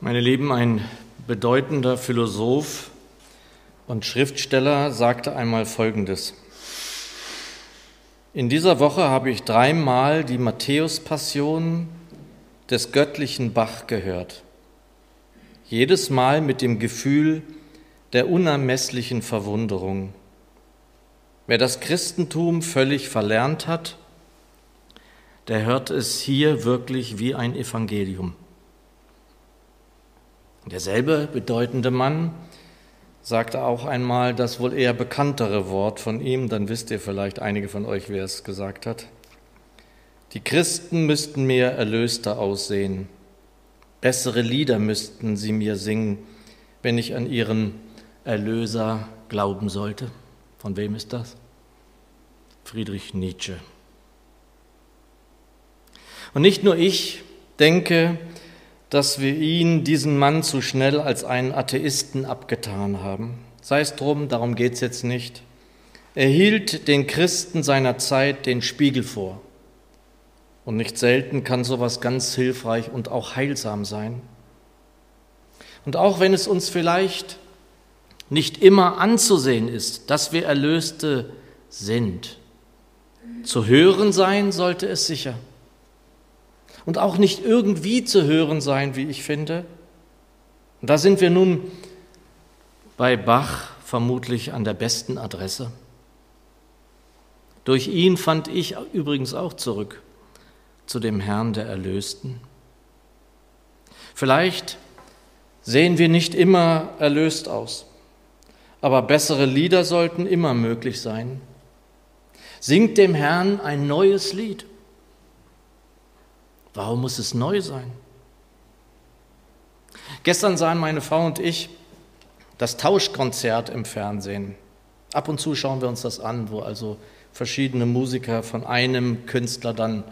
Meine Lieben, ein bedeutender Philosoph und Schriftsteller sagte einmal Folgendes. In dieser Woche habe ich dreimal die Matthäus-Passion des göttlichen Bach gehört. Jedes Mal mit dem Gefühl der unermesslichen Verwunderung. Wer das Christentum völlig verlernt hat, der hört es hier wirklich wie ein Evangelium. Derselbe bedeutende Mann sagte auch einmal das wohl eher bekanntere Wort von ihm, dann wisst ihr vielleicht einige von euch, wer es gesagt hat. Die Christen müssten mir erlöster aussehen. Bessere Lieder müssten sie mir singen, wenn ich an ihren Erlöser glauben sollte. Von wem ist das? Friedrich Nietzsche. Und nicht nur ich denke, dass wir ihn, diesen Mann, zu schnell als einen Atheisten abgetan haben. Sei es drum, darum geht es jetzt nicht. Er hielt den Christen seiner Zeit den Spiegel vor. Und nicht selten kann sowas ganz hilfreich und auch heilsam sein. Und auch wenn es uns vielleicht nicht immer anzusehen ist, dass wir Erlöste sind, zu hören sein sollte es sicher und auch nicht irgendwie zu hören sein, wie ich finde. Und da sind wir nun bei Bach vermutlich an der besten Adresse. Durch ihn fand ich übrigens auch zurück zu dem Herrn der Erlösten. Vielleicht sehen wir nicht immer erlöst aus, aber bessere Lieder sollten immer möglich sein. Singt dem Herrn ein neues Lied. Warum muss es neu sein? Gestern sahen meine Frau und ich das Tauschkonzert im Fernsehen. Ab und zu schauen wir uns das an, wo also verschiedene Musiker von einem Künstler dann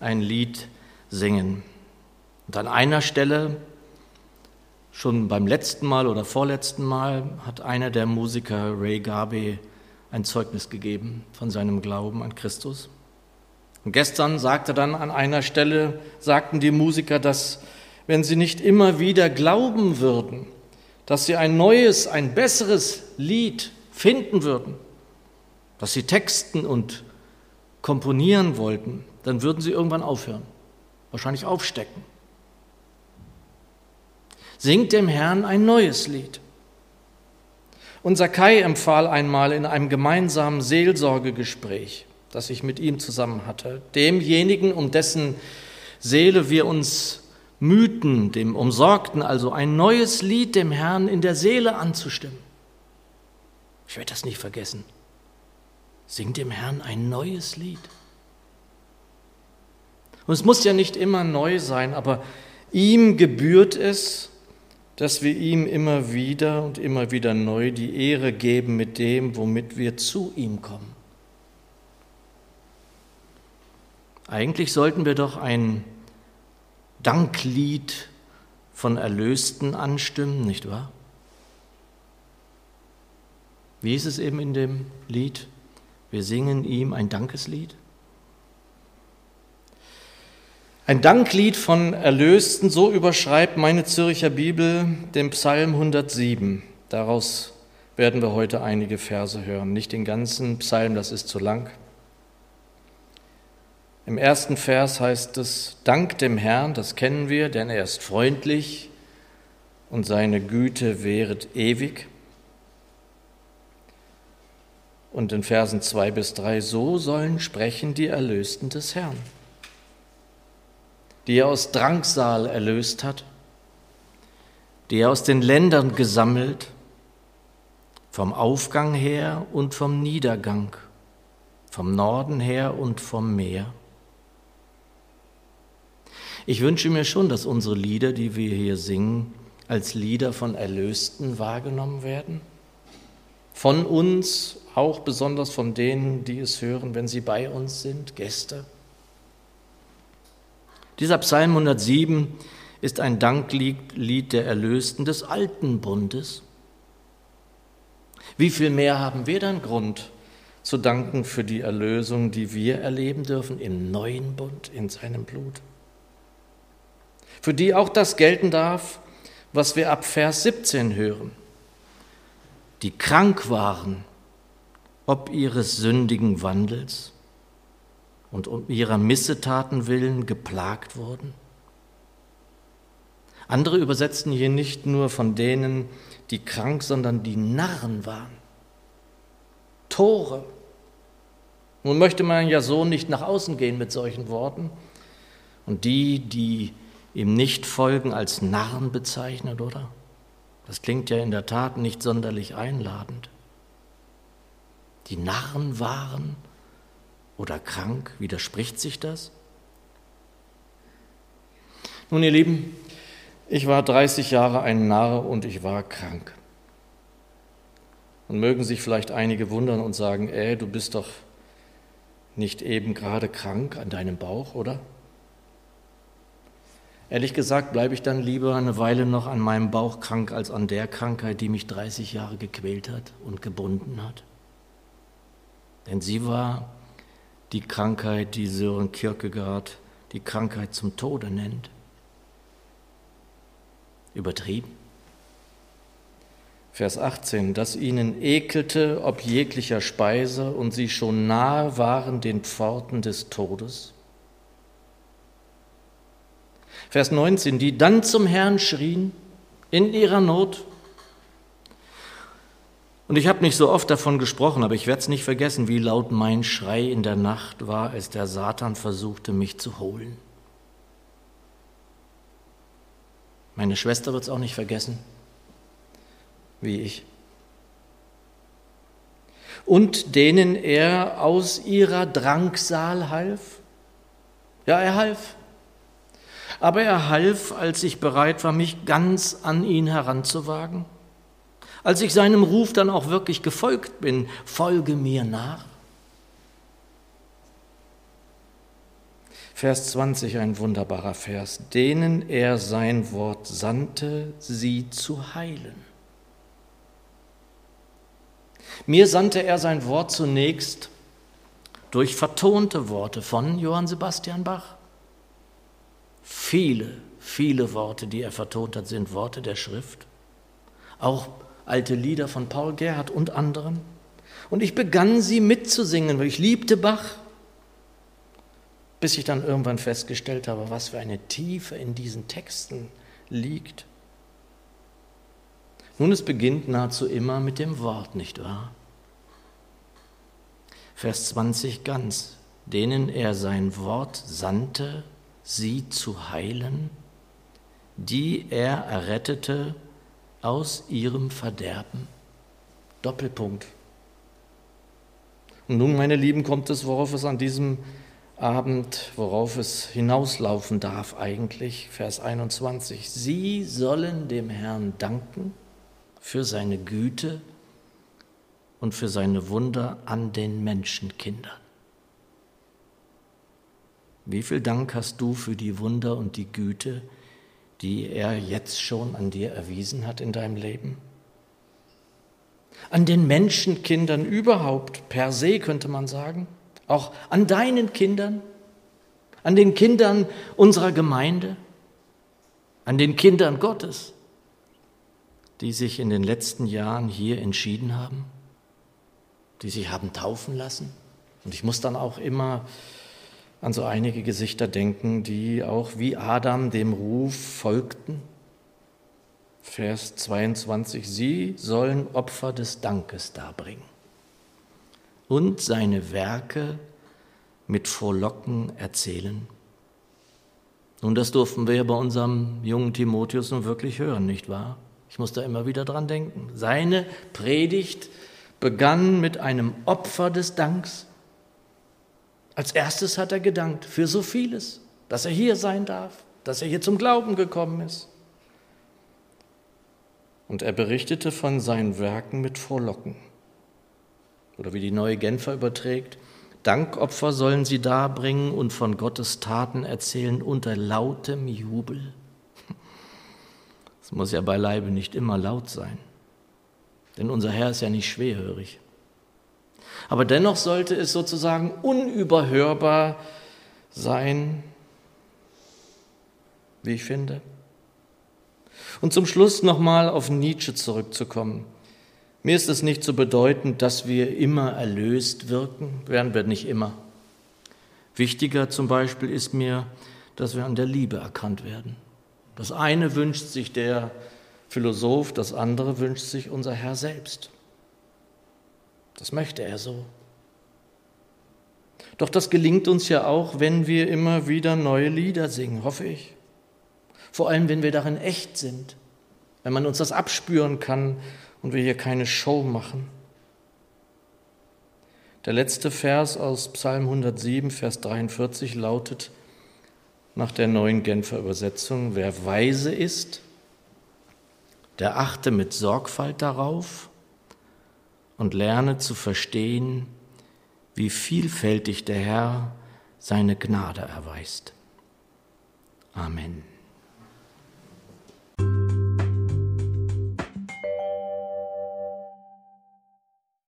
ein Lied singen. Und an einer Stelle, schon beim letzten Mal oder vorletzten Mal, hat einer der Musiker, Ray Garvey, ein Zeugnis gegeben von seinem Glauben an Christus. Und gestern sagte dann an einer Stelle, sagten die Musiker, dass wenn sie nicht immer wieder glauben würden, dass sie ein neues, ein besseres Lied finden würden, dass sie texten und komponieren wollten, dann würden sie irgendwann aufhören, wahrscheinlich aufstecken. Singt dem Herrn ein neues Lied. Unser Kai empfahl einmal in einem gemeinsamen Seelsorgegespräch, das ich mit ihm zusammen hatte, demjenigen, um dessen Seele wir uns mühten, dem Umsorgten, also ein neues Lied dem Herrn in der Seele anzustimmen. Ich werde das nicht vergessen. Sing dem Herrn ein neues Lied. Und es muss ja nicht immer neu sein, aber ihm gebührt es, dass wir ihm immer wieder und immer wieder neu die Ehre geben mit dem, womit wir zu ihm kommen. Eigentlich sollten wir doch ein Danklied von Erlösten anstimmen, nicht wahr? Wie ist es eben in dem Lied? Wir singen ihm ein Dankeslied. Ein Danklied von Erlösten, so überschreibt meine Zürcher Bibel den Psalm 107. Daraus werden wir heute einige Verse hören. Nicht den ganzen Psalm, das ist zu lang. Im ersten Vers heißt es, Dank dem Herrn, das kennen wir, denn er ist freundlich und seine Güte währet ewig. Und in Versen zwei bis drei so sollen sprechen die Erlösten des Herrn, die er aus Drangsal erlöst hat, die er aus den Ländern gesammelt, vom Aufgang her und vom Niedergang, vom Norden her und vom Meer. Ich wünsche mir schon, dass unsere Lieder, die wir hier singen, als Lieder von Erlösten wahrgenommen werden. Von uns, auch besonders von denen, die es hören, wenn sie bei uns sind, Gäste. Dieser Psalm 107 ist ein Danklied der Erlösten des alten Bundes. Wie viel mehr haben wir dann Grund zu danken für die Erlösung, die wir erleben dürfen im neuen Bund, in seinem Blut? Für die auch das gelten darf, was wir ab Vers 17 hören. Die krank waren, ob ihres sündigen Wandels und um ihrer Missetaten willen geplagt wurden. Andere übersetzten hier nicht nur von denen, die krank, sondern die Narren waren. Tore. Nun möchte man ja so nicht nach außen gehen mit solchen Worten. Und die, die ihm nicht folgen, als Narren bezeichnet, oder? Das klingt ja in der Tat nicht sonderlich einladend. Die Narren waren oder krank, widerspricht sich das? Nun, ihr Lieben, ich war 30 Jahre ein Narr und ich war krank. Und mögen sich vielleicht einige wundern und sagen, äh, du bist doch nicht eben gerade krank an deinem Bauch, oder? Ehrlich gesagt bleibe ich dann lieber eine Weile noch an meinem Bauch krank als an der Krankheit, die mich 30 Jahre gequält hat und gebunden hat. Denn sie war die Krankheit, die Sören Kierkegaard die Krankheit zum Tode nennt. Übertrieben. Vers 18, dass ihnen ekelte ob jeglicher Speise und sie schon nahe waren den Pforten des Todes. Vers 19, die dann zum Herrn schrien in ihrer Not. Und ich habe nicht so oft davon gesprochen, aber ich werde es nicht vergessen, wie laut mein Schrei in der Nacht war, als der Satan versuchte, mich zu holen. Meine Schwester wird es auch nicht vergessen, wie ich. Und denen er aus ihrer Drangsal half. Ja, er half. Aber er half, als ich bereit war, mich ganz an ihn heranzuwagen. Als ich seinem Ruf dann auch wirklich gefolgt bin, folge mir nach. Vers 20, ein wunderbarer Vers, denen er sein Wort sandte, sie zu heilen. Mir sandte er sein Wort zunächst durch vertonte Worte von Johann Sebastian Bach. Viele, viele Worte, die er vertont hat, sind Worte der Schrift. Auch alte Lieder von Paul Gerhardt und anderen. Und ich begann sie mitzusingen, weil ich liebte Bach bis ich dann irgendwann festgestellt habe, was für eine Tiefe in diesen Texten liegt. Nun, es beginnt nahezu immer mit dem Wort, nicht wahr? Vers 20 ganz, denen er sein Wort sandte, sie zu heilen, die er errettete aus ihrem Verderben. Doppelpunkt. Und nun, meine Lieben, kommt es, worauf es an diesem Abend, worauf es hinauslaufen darf eigentlich, Vers 21. Sie sollen dem Herrn danken für seine Güte und für seine Wunder an den Menschenkindern. Wie viel Dank hast du für die Wunder und die Güte, die er jetzt schon an dir erwiesen hat in deinem Leben? An den Menschenkindern überhaupt, per se könnte man sagen auch an deinen Kindern, an den Kindern unserer Gemeinde, an den Kindern Gottes, die sich in den letzten Jahren hier entschieden haben, die sich haben taufen lassen. Und ich muss dann auch immer an so einige Gesichter denken, die auch wie Adam dem Ruf folgten. Vers 22, sie sollen Opfer des Dankes darbringen und seine Werke mit Frohlocken erzählen. Nun, das durften wir ja bei unserem jungen Timotheus nun wirklich hören, nicht wahr? Ich muss da immer wieder dran denken. Seine Predigt begann mit einem Opfer des Danks. Als erstes hat er gedankt für so vieles, dass er hier sein darf, dass er hier zum Glauben gekommen ist. Und er berichtete von seinen Werken mit Frohlocken oder wie die neue Genfer überträgt, Dankopfer sollen sie darbringen und von Gottes Taten erzählen unter lautem Jubel. Es muss ja beileibe nicht immer laut sein, denn unser Herr ist ja nicht schwerhörig. Aber dennoch sollte es sozusagen unüberhörbar sein, wie ich finde. Und zum Schluss nochmal auf Nietzsche zurückzukommen. Mir ist es nicht so bedeutend, dass wir immer erlöst wirken, werden wir nicht immer. Wichtiger zum Beispiel ist mir, dass wir an der Liebe erkannt werden. Das eine wünscht sich der Philosoph, das andere wünscht sich unser Herr selbst. Das möchte er so. Doch das gelingt uns ja auch, wenn wir immer wieder neue Lieder singen, hoffe ich. Vor allem, wenn wir darin echt sind, wenn man uns das abspüren kann und wir hier keine Show machen. Der letzte Vers aus Psalm 107, Vers 43 lautet nach der neuen Genfer Übersetzung, wer weise ist, der achte mit Sorgfalt darauf und lerne zu verstehen, wie vielfältig der Herr seine Gnade erweist. Amen.